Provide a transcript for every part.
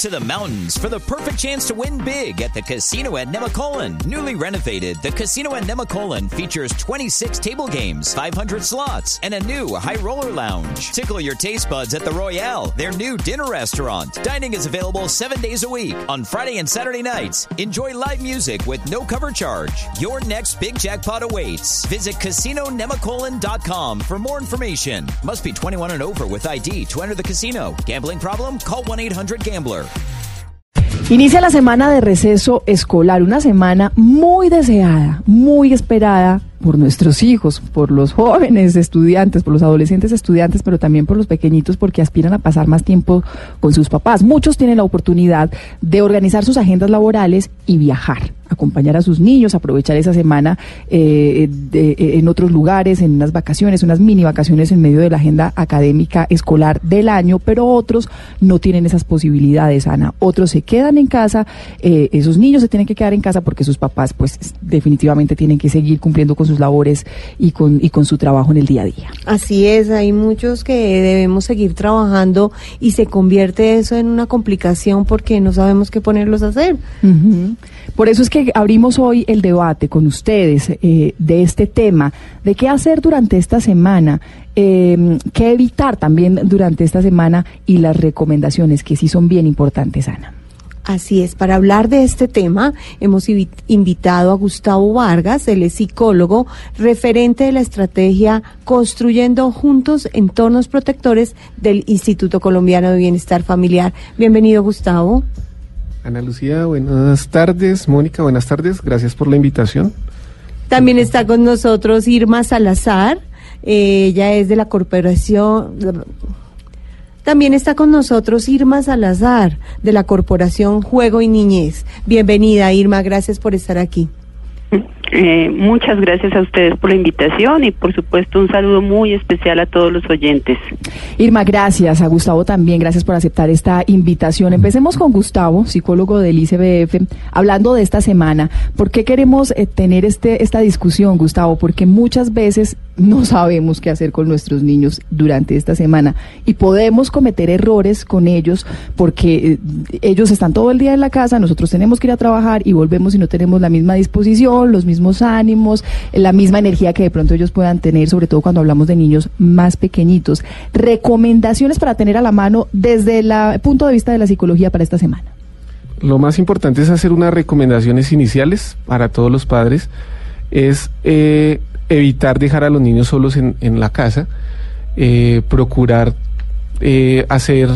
To the mountains for the perfect chance to win big at the Casino at Nemacolin. Newly renovated, the Casino at Nemacolin features 26 table games, 500 slots, and a new high roller lounge. Tickle your taste buds at the Royale, their new dinner restaurant. Dining is available seven days a week on Friday and Saturday nights. Enjoy live music with no cover charge. Your next big jackpot awaits. Visit CasinoNemacolin.com for more information. Must be 21 and over with ID to enter the casino. Gambling problem? Call 1 800 Gambler. Inicia la semana de receso escolar, una semana muy deseada, muy esperada por nuestros hijos, por los jóvenes estudiantes, por los adolescentes estudiantes, pero también por los pequeñitos porque aspiran a pasar más tiempo con sus papás. Muchos tienen la oportunidad de organizar sus agendas laborales y viajar acompañar a sus niños, aprovechar esa semana eh, de, en otros lugares, en unas vacaciones, unas mini vacaciones en medio de la agenda académica escolar del año, pero otros no tienen esas posibilidades, Ana. Otros se quedan en casa, eh, esos niños se tienen que quedar en casa porque sus papás, pues, definitivamente tienen que seguir cumpliendo con sus labores y con, y con su trabajo en el día a día. Así es, hay muchos que debemos seguir trabajando y se convierte eso en una complicación porque no sabemos qué ponerlos a hacer. Por eso es que abrimos hoy el debate con ustedes eh, de este tema, de qué hacer durante esta semana, eh, qué evitar también durante esta semana y las recomendaciones que sí son bien importantes, Ana. Así es, para hablar de este tema hemos invitado a Gustavo Vargas, él es psicólogo, referente de la estrategia Construyendo Juntos Entornos Protectores del Instituto Colombiano de Bienestar Familiar. Bienvenido, Gustavo. Ana Lucía, buenas tardes. Mónica, buenas tardes. Gracias por la invitación. También está con nosotros Irma Salazar. ella es de la corporación. También está con nosotros Irma Salazar, de la Corporación Juego y Niñez. Bienvenida, Irma. Gracias por estar aquí. Eh, muchas gracias a ustedes por la invitación y por supuesto un saludo muy especial a todos los oyentes. Irma, gracias. A Gustavo también, gracias por aceptar esta invitación. Empecemos con Gustavo, psicólogo del ICBF, hablando de esta semana. ¿Por qué queremos eh, tener este, esta discusión, Gustavo? Porque muchas veces no sabemos qué hacer con nuestros niños durante esta semana y podemos cometer errores con ellos porque eh, ellos están todo el día en la casa, nosotros tenemos que ir a trabajar y volvemos y no tenemos la misma disposición, los mismos ánimos, la misma energía que de pronto ellos puedan tener, sobre todo cuando hablamos de niños más pequeñitos. Recomendaciones para tener a la mano desde el punto de vista de la psicología para esta semana. Lo más importante es hacer unas recomendaciones iniciales para todos los padres. Es eh, evitar dejar a los niños solos en, la casa, eh, procurar eh, hacer,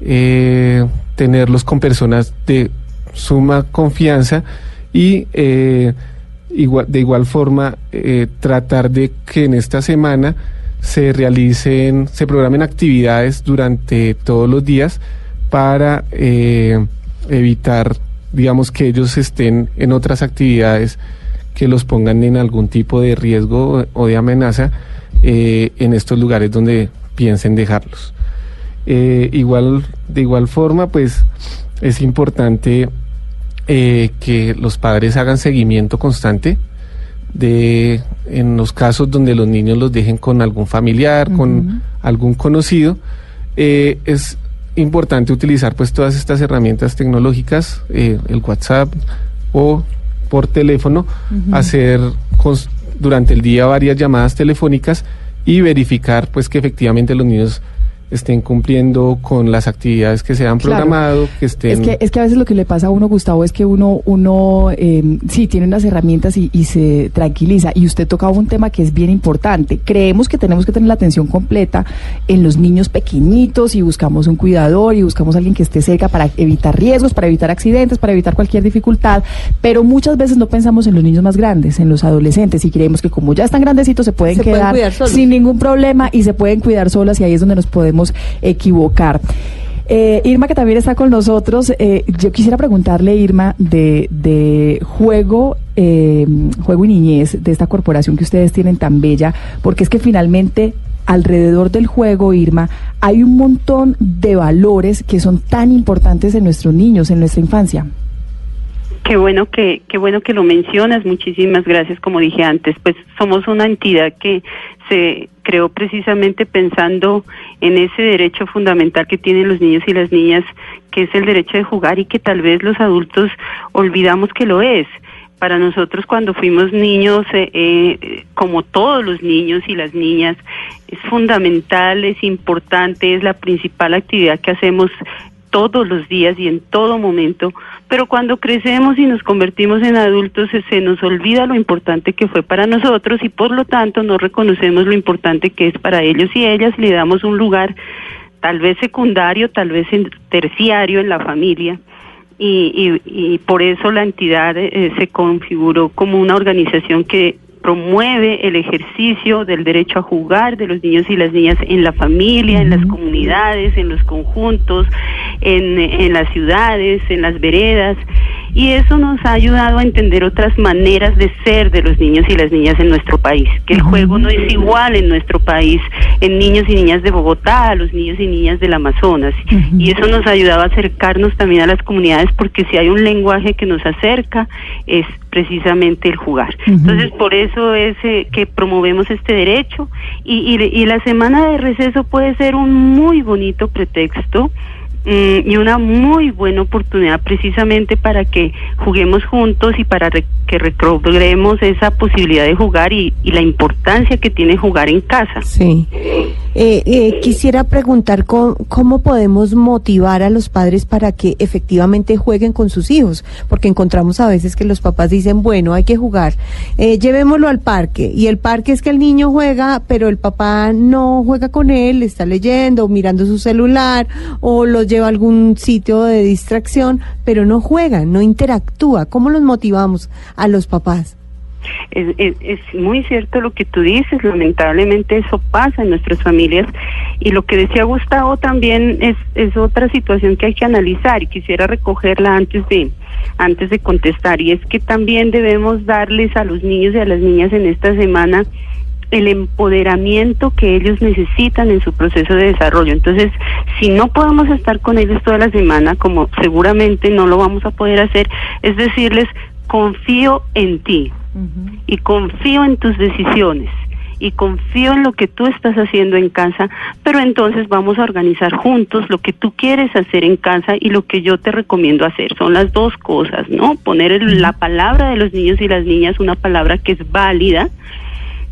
eh, tenerlos con personas de suma confianza y de igual forma tratar de que en esta semana se realicen, se programen actividades durante todos los días para evitar, digamos, que ellos estén en otras actividades que los pongan en algún tipo de riesgo o de amenaza eh, en estos lugares donde piensen dejarlos. Eh, igual, de igual forma, pues es importante eh, que los padres hagan seguimiento constante de en los casos donde los niños los dejen con algún familiar, con algún conocido, es importante utilizar pues todas estas herramientas tecnológicas, el WhatsApp o por teléfono, hacer durante el día varias llamadas telefónicas y verificar pues que efectivamente los niños estén cumpliendo con las actividades que se han programado, que estén... Es que, es que a veces lo que le pasa a uno, Gustavo, es que uno, uno eh, sí, tiene unas herramientas y, y, se tranquiliza. Y usted tocaba un tema que es bien importante. Creemos que tenemos que tener la atención completa en los niños pequeñitos y buscamos un cuidador y buscamos a alguien que esté cerca para evitar riesgos, para evitar accidentes, para evitar cualquier dificultad. Pero muchas veces no pensamos en los niños más grandes, en los adolescentes, y creemos que como ya están grandecitos se pueden quedar sin ningún problema y se pueden cuidar solas y ahí es donde nos podemos equivocar. Eh, Irma, que también está con nosotros, eh, yo quisiera preguntarle, Irma, de, juego, eh, juego y niñez, de esta corporación que ustedes tienen tan bella, porque es que finalmente alrededor del juego, Irma, hay un montón de valores que son tan importantes en nuestros niños, en nuestra infancia. Qué bueno que qué bueno que lo mencionas. Muchísimas gracias. Como dije antes, pues somos una entidad que se creó precisamente pensando en ese derecho fundamental que tienen los niños y las niñas, que es el derecho de jugar y que tal vez los adultos olvidamos que lo es. Para nosotros cuando fuimos niños, eh, eh, como todos los niños y las niñas, es fundamental, es importante, es la principal actividad que hacemos todos los días y en todo momento, pero cuando crecemos y nos convertimos en adultos se, nos olvida lo importante que fue para nosotros y por lo tanto no reconocemos lo importante que es para ellos y ellas le damos un lugar tal vez secundario, tal vez terciario en la familia. Y, y, por eso la entidad eh, se configuró como una organización que promueve el ejercicio del derecho a jugar de los niños y las niñas en la familia, en las comunidades, en los conjuntos, en, en las ciudades, en las veredas y eso nos ha ayudado a entender otras maneras de ser de los niños y las niñas en nuestro país, que el juego no es igual en nuestro país, en niños y niñas de Bogotá, a los niños y niñas del Amazonas, y eso nos ha ayudado a acercarnos también a las comunidades, porque si hay un lenguaje que nos acerca, es precisamente el jugar. Entonces, por eso es eh, que promovemos este derecho, y, y, y la semana de receso puede ser un muy bonito pretexto y una muy buena oportunidad precisamente para que juguemos juntos y para que recobremos esa posibilidad de jugar y, la importancia que tiene jugar en casa. Sí. Eh, eh, quisiera preguntar cómo, podemos motivar a los padres para que efectivamente jueguen con sus hijos, porque encontramos a veces que los papás dicen, bueno, hay que jugar, eh, llevémoslo al parque, y el parque es que el niño juega, pero el papá no juega con él, está leyendo, mirando su celular, o lo lleva a algún sitio de distracción, pero no juega, no interactúa. ¿Cómo los motivamos a los papás? Es, es, muy cierto lo que tú dices, lamentablemente eso pasa en nuestras familias y lo que decía Gustavo también es, es otra situación que hay que analizar y quisiera recogerla antes de, antes de contestar y es que también debemos darles a los niños y a las niñas en esta semana el empoderamiento que ellos necesitan en su proceso de desarrollo. Entonces, si no podemos estar con ellos toda la semana, como seguramente no lo vamos a poder hacer, es decirles, confío en ti y confío en tus decisiones y confío en lo que tú estás haciendo en casa, pero entonces vamos a organizar juntos lo que tú quieres hacer en casa y lo que yo te recomiendo hacer. Son las dos cosas, ¿no? Poner la palabra de los niños y las niñas, una palabra que es válida,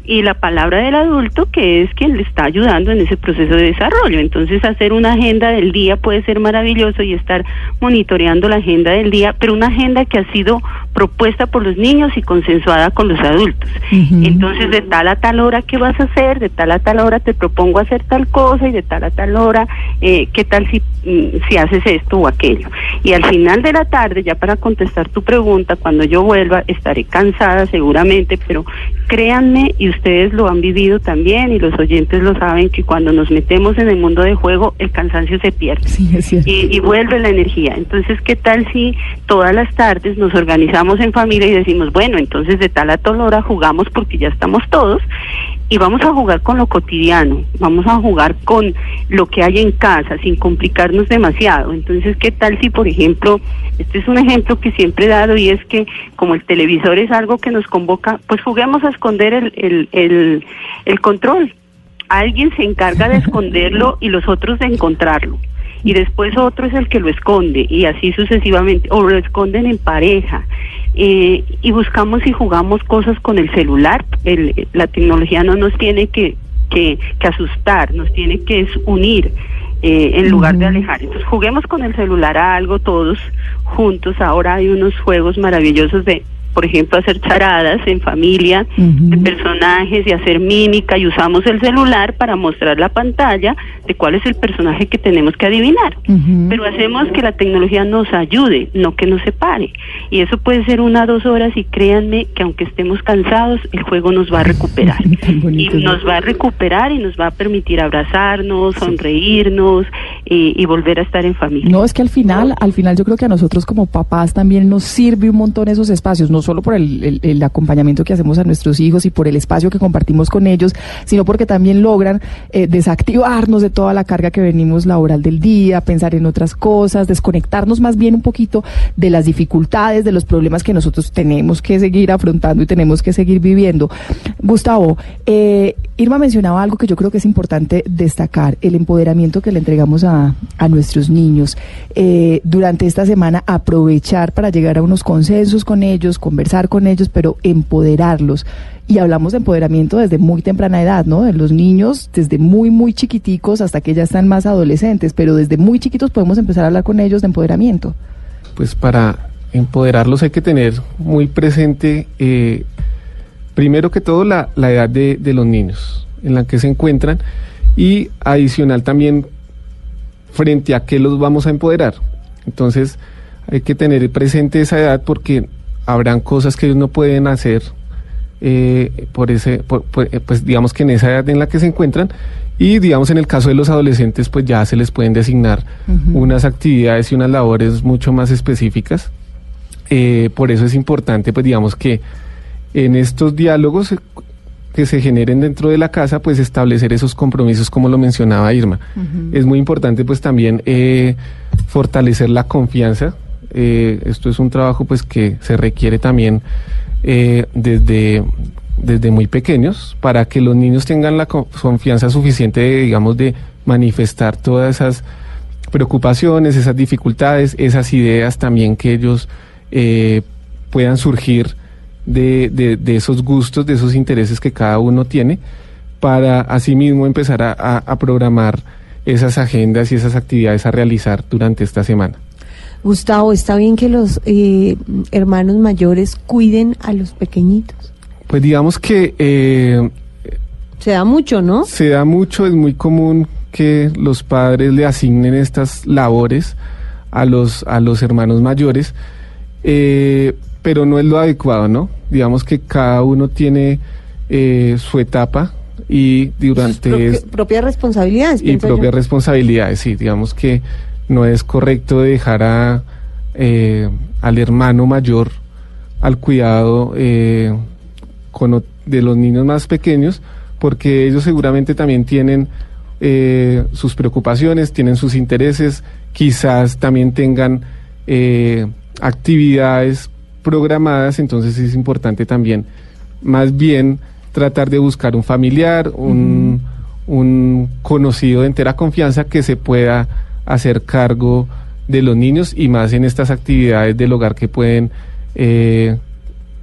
y la palabra del adulto que es quien le está ayudando en ese proceso de desarrollo. Entonces hacer una agenda del día puede ser maravilloso y estar monitoreando la agenda del día, pero una agenda que ha sido propuesta por los niños y consensuada con los adultos. Entonces de tal a tal hora qué vas a hacer, de tal a tal hora te propongo hacer tal cosa y de tal a tal hora eh, qué tal si, mm, si haces esto o aquello. Y al final de la tarde, ya para contestar tu pregunta, cuando yo vuelva estaré cansada seguramente, pero créanme y ustedes lo han vivido también y los oyentes lo saben que cuando nos metemos en el mundo de juego el cansancio se pierde y, vuelve la energía. Entonces, ¿qué tal si todas las tardes nos organizamos en familia y decimos, bueno, entonces de tal a tal hora jugamos porque ya estamos todos y vamos a jugar con lo cotidiano, vamos a jugar con lo que hay en casa sin complicarnos demasiado. Entonces, ¿qué tal si, por ejemplo, este es un ejemplo que siempre he dado y es que como el televisor es algo que nos convoca, pues juguemos a esconder el, el, el, el control. Alguien se encarga de esconderlo y los otros de encontrarlo y después otro es el que lo esconde y así sucesivamente, o lo esconden en pareja. Eh, y buscamos y jugamos cosas con el celular. El, la tecnología no nos tiene que, que, que asustar, nos tiene que unir. Eh, en lugar de alejar. Entonces juguemos con el celular a algo todos juntos. Ahora hay unos juegos maravillosos de por ejemplo, hacer charadas en familia de personajes y hacer mímica y usamos el celular para mostrar la pantalla de cuál es el personaje que tenemos que adivinar. Pero hacemos que la tecnología nos ayude, no que nos separe. Y eso puede ser una o dos horas y créanme que aunque estemos cansados, el juego nos va a recuperar. y nos va a recuperar y nos va a permitir abrazarnos, sonreírnos, y, volver a estar en familia. No, es que al final, al final yo creo que a nosotros como papás también nos sirve un montón esos espacios, no solo por el, el, acompañamiento que hacemos a nuestros hijos y por el espacio que compartimos con ellos, sino porque también logran eh, desactivarnos de toda la carga que venimos laboral del día, pensar en otras cosas, desconectarnos más bien un poquito de las dificultades, de los problemas que nosotros tenemos que seguir afrontando y tenemos que seguir viviendo. Gustavo, eh, Irma mencionaba algo que yo creo que es importante destacar, el empoderamiento que le entregamos a a, nuestros niños. Eh, durante esta semana aprovechar para llegar a unos consensos con ellos, conversar con ellos, pero empoderarlos. Y hablamos de empoderamiento desde muy temprana edad, ¿no? De los niños, desde muy, muy chiquiticos hasta que ya están más adolescentes, pero desde muy chiquitos podemos empezar a hablar con ellos de empoderamiento. Pues para empoderarlos hay que tener muy presente, eh, primero que todo, la, la edad de, de los niños en la que se encuentran y adicional también frente a qué los vamos a empoderar. Entonces hay que tener presente esa edad porque habrán cosas que ellos no pueden hacer eh, por ese, eh, pues digamos que en esa edad en la que se encuentran y digamos en el caso de los adolescentes pues ya se les pueden designar unas actividades y unas labores mucho más específicas. Eh, por eso es importante pues digamos que en estos diálogos que se generen dentro de la casa, pues establecer esos compromisos como lo mencionaba Irma. Es muy importante pues también eh, fortalecer la confianza. Eh, esto es un trabajo pues que se requiere también eh, desde, desde muy pequeños para que los niños tengan la confianza suficiente, digamos, de manifestar todas esas preocupaciones, esas dificultades, esas ideas también que ellos puedan surgir de, de, esos gustos, de esos intereses que cada uno tiene, para asimismo empezar a, programar esas agendas y esas actividades a realizar durante esta semana. Gustavo, ¿está bien que los eh, hermanos mayores cuiden a los pequeñitos? Pues digamos que... Eh, se da mucho, ¿no? Se da mucho, es muy común que los padres le asignen estas labores a los, a los hermanos mayores. Eh, pero no es lo adecuado, ¿no? Digamos que cada uno tiene eh, su etapa y durante... Propia, propias responsabilidades. Y propias responsabilidades, sí. Digamos que no es correcto dejar a, eh, al hermano mayor al cuidado eh, con, de los niños más pequeños, porque ellos seguramente también tienen sus preocupaciones, tienen sus intereses, quizás también tengan actividades programadas, entonces es importante también más bien tratar de buscar un familiar, un, un conocido de entera confianza que se pueda hacer cargo de los niños y más en estas actividades del hogar que pueden eh,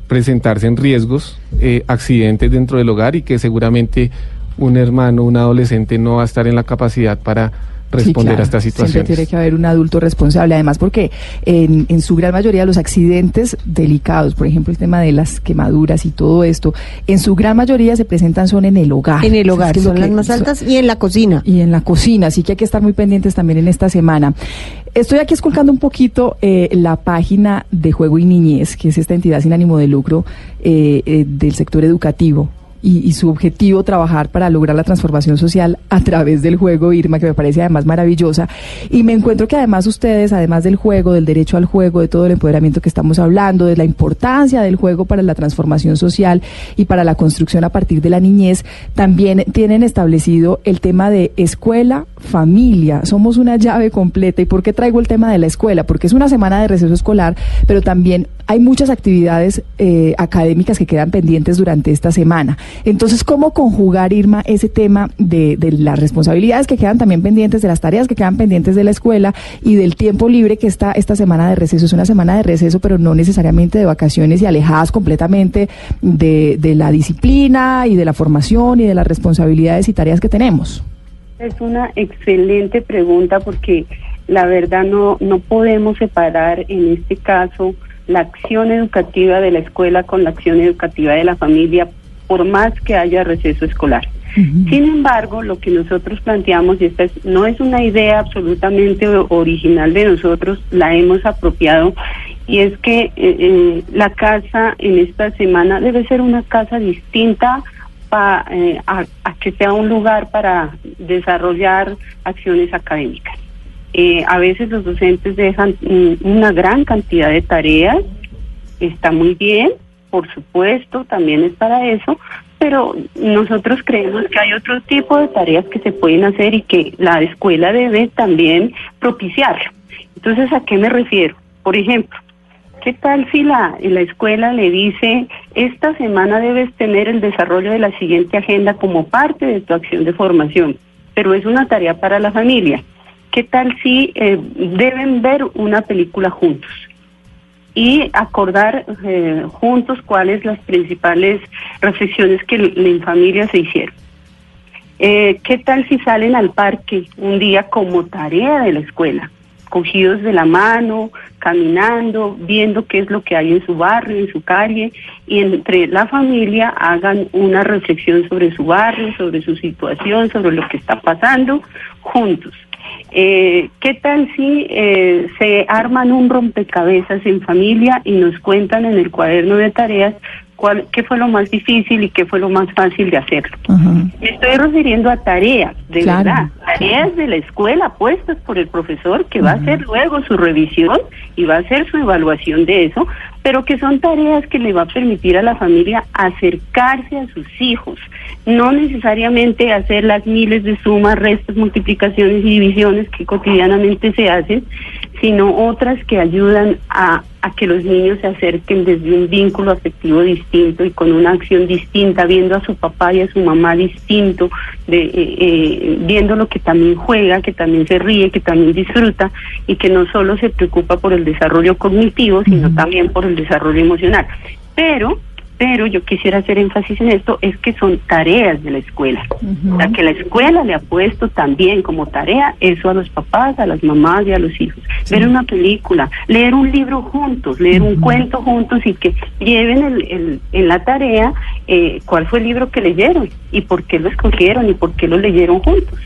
presentarse en riesgos, eh, accidentes dentro del hogar y que seguramente un hermano, un adolescente no va a estar en la capacidad para responder a estas situaciones. Siempre tiene que haber un adulto responsable, además porque en, en, su gran mayoría los accidentes delicados, por ejemplo el tema de las quemaduras y todo esto, en su gran mayoría se presentan son en el hogar. En el hogar, son las más altas y en la cocina. Y en la cocina, así que hay que estar muy pendientes también en esta semana. Estoy aquí esculcando un poquito eh, la página de Juego y Niñez, que es esta entidad sin ánimo de lucro eh, eh, del sector educativo y, su objetivo trabajar para lograr la transformación social a través del juego, Irma, que me parece además maravillosa. Y me encuentro que además ustedes, además del juego, del derecho al juego, de todo el empoderamiento que estamos hablando, de la importancia del juego para la transformación social y para la construcción a partir de la niñez, también tienen establecido el tema de escuela, familia. Somos una llave completa. ¿Y por qué traigo el tema de la escuela? Porque es una semana de receso escolar, pero también hay muchas actividades eh, académicas que quedan pendientes durante esta semana. Entonces, ¿cómo conjugar, Irma, ese tema de, las responsabilidades que quedan también pendientes, de las tareas que quedan pendientes de la escuela y del tiempo libre que está esta semana de receso? Es una semana de receso, pero no necesariamente de vacaciones y alejadas completamente de, de la disciplina y de la formación y de las responsabilidades y tareas que tenemos. Es una excelente pregunta porque la verdad no, no podemos separar en este caso la acción educativa de la escuela con la acción educativa de la familia por más que haya receso escolar. Sin embargo, lo que nosotros planteamos, y esta no es una idea absolutamente original de nosotros, la hemos apropiado, y es que eh, eh, la casa en esta semana debe ser una casa distinta eh, a, que sea un lugar para desarrollar acciones académicas. Eh, a veces los docentes dejan una gran cantidad de tareas, está muy bien, por supuesto, también es para eso, pero nosotros creemos que hay otro tipo de tareas que se pueden hacer y que la escuela debe también propiciar. Entonces, ¿a qué me refiero? Por ejemplo, ¿qué tal si la, la escuela le dice, esta semana debes tener el desarrollo de la siguiente agenda como parte de tu acción de formación? Pero es una tarea para la familia. ¿Qué tal si eh, deben ver una película juntos? y acordar eh, juntos cuáles las principales reflexiones que en familia se hicieron. Eh, ¿Qué tal si salen al parque un día como tarea de la escuela? cogidos de la mano, caminando, viendo qué es lo que hay en su barrio, en su calle, y entre la familia hagan una reflexión sobre su barrio, sobre su situación, sobre lo que está pasando, juntos. Eh, ¿Qué tal si eh, se arman un rompecabezas en familia y nos cuentan en el cuaderno de tareas cuál, qué fue lo más difícil y qué fue lo más fácil de hacerlo? Me estoy refiriendo a tareas, de verdad, tareas de la escuela puestas por el profesor que va a hacer luego su revisión y va a hacer su evaluación de eso, pero que son tareas que le va a permitir a la familia acercarse a sus hijos, no necesariamente hacer las miles de sumas, restas, multiplicaciones y divisiones que cotidianamente se hacen, sino otras que ayudan a, que los niños se acerquen desde un vínculo afectivo distinto y con una acción distinta, viendo a su papá y a su mamá distinto, de, eh, eh, viendo lo que también juega, que también se ríe, que también disfruta y que no solo se preocupa por el desarrollo cognitivo, sino también por el desarrollo emocional. Pero pero yo quisiera hacer énfasis en esto, es que son tareas de la escuela. O sea, que la escuela le ha puesto también como tarea eso a los papás, a las mamás y a los hijos. Ver una película, leer un libro juntos, leer un cuento juntos y que lleven el, en la tarea eh, cuál fue el libro que leyeron y por qué lo escogieron y por qué lo leyeron juntos.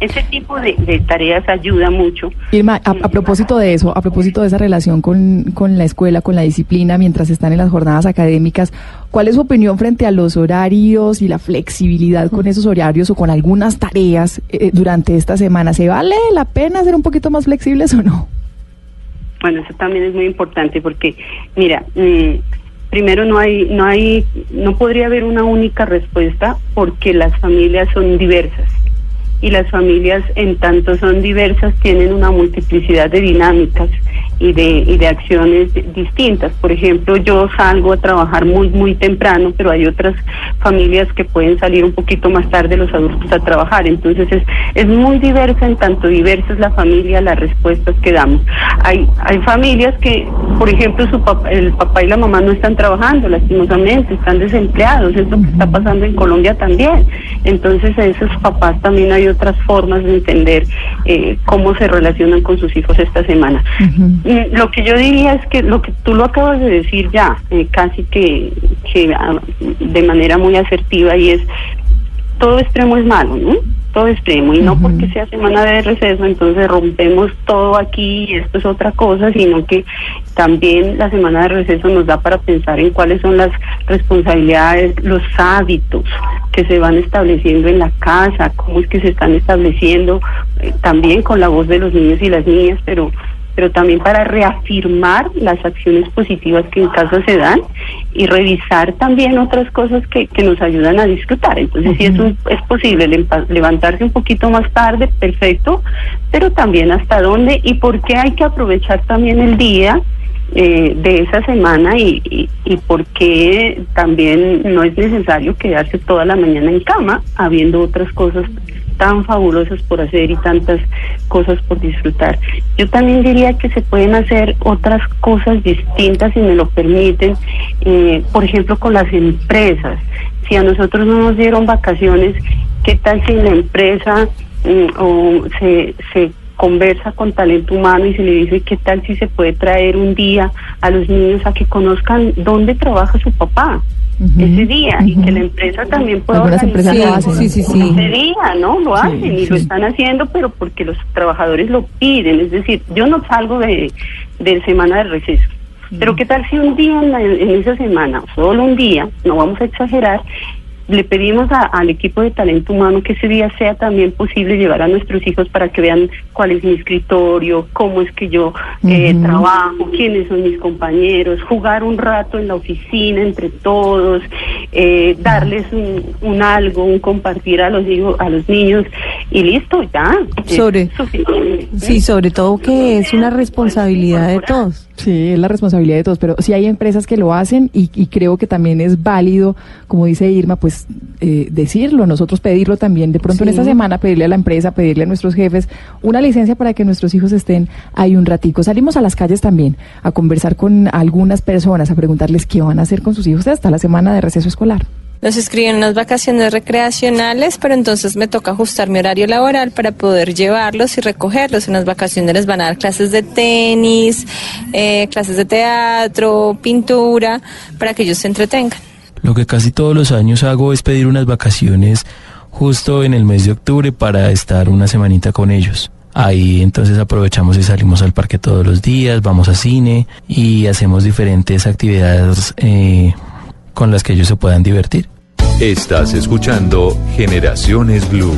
Ese tipo de, tareas ayuda mucho. Irma, a, a, propósito de eso, a propósito de esa relación con, con la escuela, con la disciplina, mientras están en las jornadas académicas, ¿Cuál es su opinión frente a los horarios y la flexibilidad con esos horarios o con algunas tareas eh, durante esta semana? ¿Se vale la pena ser un poquito más flexibles o no? Bueno, eso también es muy importante porque, mira, mm, primero no hay, no hay, no podría haber una única respuesta porque las familias son diversas y las familias en tanto son diversas tienen una multiplicidad de dinámicas y de, y de acciones distintas. Por ejemplo, yo salgo a trabajar muy, muy temprano, pero hay otras familias que pueden salir un poquito más tarde los adultos a trabajar. Entonces es, es muy diversa, en tanto diversa es la familia, las respuestas que damos. Hay, hay familias que, por ejemplo, su papá, el papá y la mamá no están trabajando, lastimosamente, están desempleados, es lo que está pasando en Colombia también. Entonces esos papás también hay otras formas de entender eh, cómo se relacionan con sus hijos esta semana. Lo que yo diría es que lo que tú lo acabas de decir ya, eh, casi que, que ah, de manera muy asertiva, y es todo extremo es malo, ¿no? Todo extremo, y no porque sea semana de receso, entonces rompemos todo aquí y esto es otra cosa, sino que también la semana de receso nos da para pensar en cuáles son las responsabilidades, los hábitos que se van estableciendo en la casa, cómo es que se están estableciendo, eh, también con la voz de los niños y las niñas, pero pero también para reafirmar las acciones positivas que en casa se dan y revisar también otras cosas que, que nos ayudan a disfrutar. Entonces, si es, es posible levantarse un poquito más tarde, perfecto, pero también hasta dónde y por qué hay que aprovechar también el día eh, de esa semana y, y, y por qué también no es necesario quedarse toda la mañana en cama, habiendo otras cosas tan fabulosas por hacer y tantas cosas por disfrutar. Yo también diría que se pueden hacer otras cosas distintas si me lo permiten, eh, por ejemplo con las empresas. Si a nosotros no nos dieron vacaciones, ¿qué tal si la empresa mm, o se, se conversa con talento humano y se le dice qué tal si se puede traer un día a los niños a que conozcan dónde trabaja su papá? Ese día y que la empresa también pueda organizar sí, sí, sí, ese día, ¿no? Lo hacen y lo están haciendo, pero porque los trabajadores lo piden. Es decir, yo no salgo de, de semana de receso. Pero qué tal si un día en, esa semana, solo un día, no vamos a exagerar, le pedimos al equipo de talento humano que ese día sea también posible llevar a nuestros hijos para que vean cuál es mi escritorio, cómo es que yo eh, trabajo, quiénes son mis compañeros, jugar un rato en la oficina entre todos, eh, darles un, algo, un compartir a los hijos, a los niños y listo, ya. Sobre, sí, sobre todo que es una responsabilidad de todos. Sí, es la responsabilidad de todos, pero sí hay empresas que lo hacen y, creo que también es válido, como dice Irma, pues eh, decirlo, nosotros pedirlo también, de pronto en esta semana pedirle a la empresa, pedirle a nuestros jefes una licencia para que nuestros hijos estén ahí un ratico. Salimos a las calles también a conversar con algunas personas, a preguntarles qué van a hacer con sus hijos hasta la semana de receso escolar. Nos inscriben en unas vacaciones recreacionales, pero entonces me toca ajustar mi horario laboral para poder llevarlos y recogerlos. En las vacaciones les van a dar clases de tenis, eh, clases de teatro, pintura, para que ellos se entretengan. Lo que casi todos los años hago es pedir unas vacaciones justo en el mes de octubre para estar una semanita con ellos. Ahí entonces aprovechamos y salimos al parque todos los días, vamos a cine y hacemos diferentes actividades eh, con las que ellos se puedan divertir. Estás escuchando Generaciones Blue.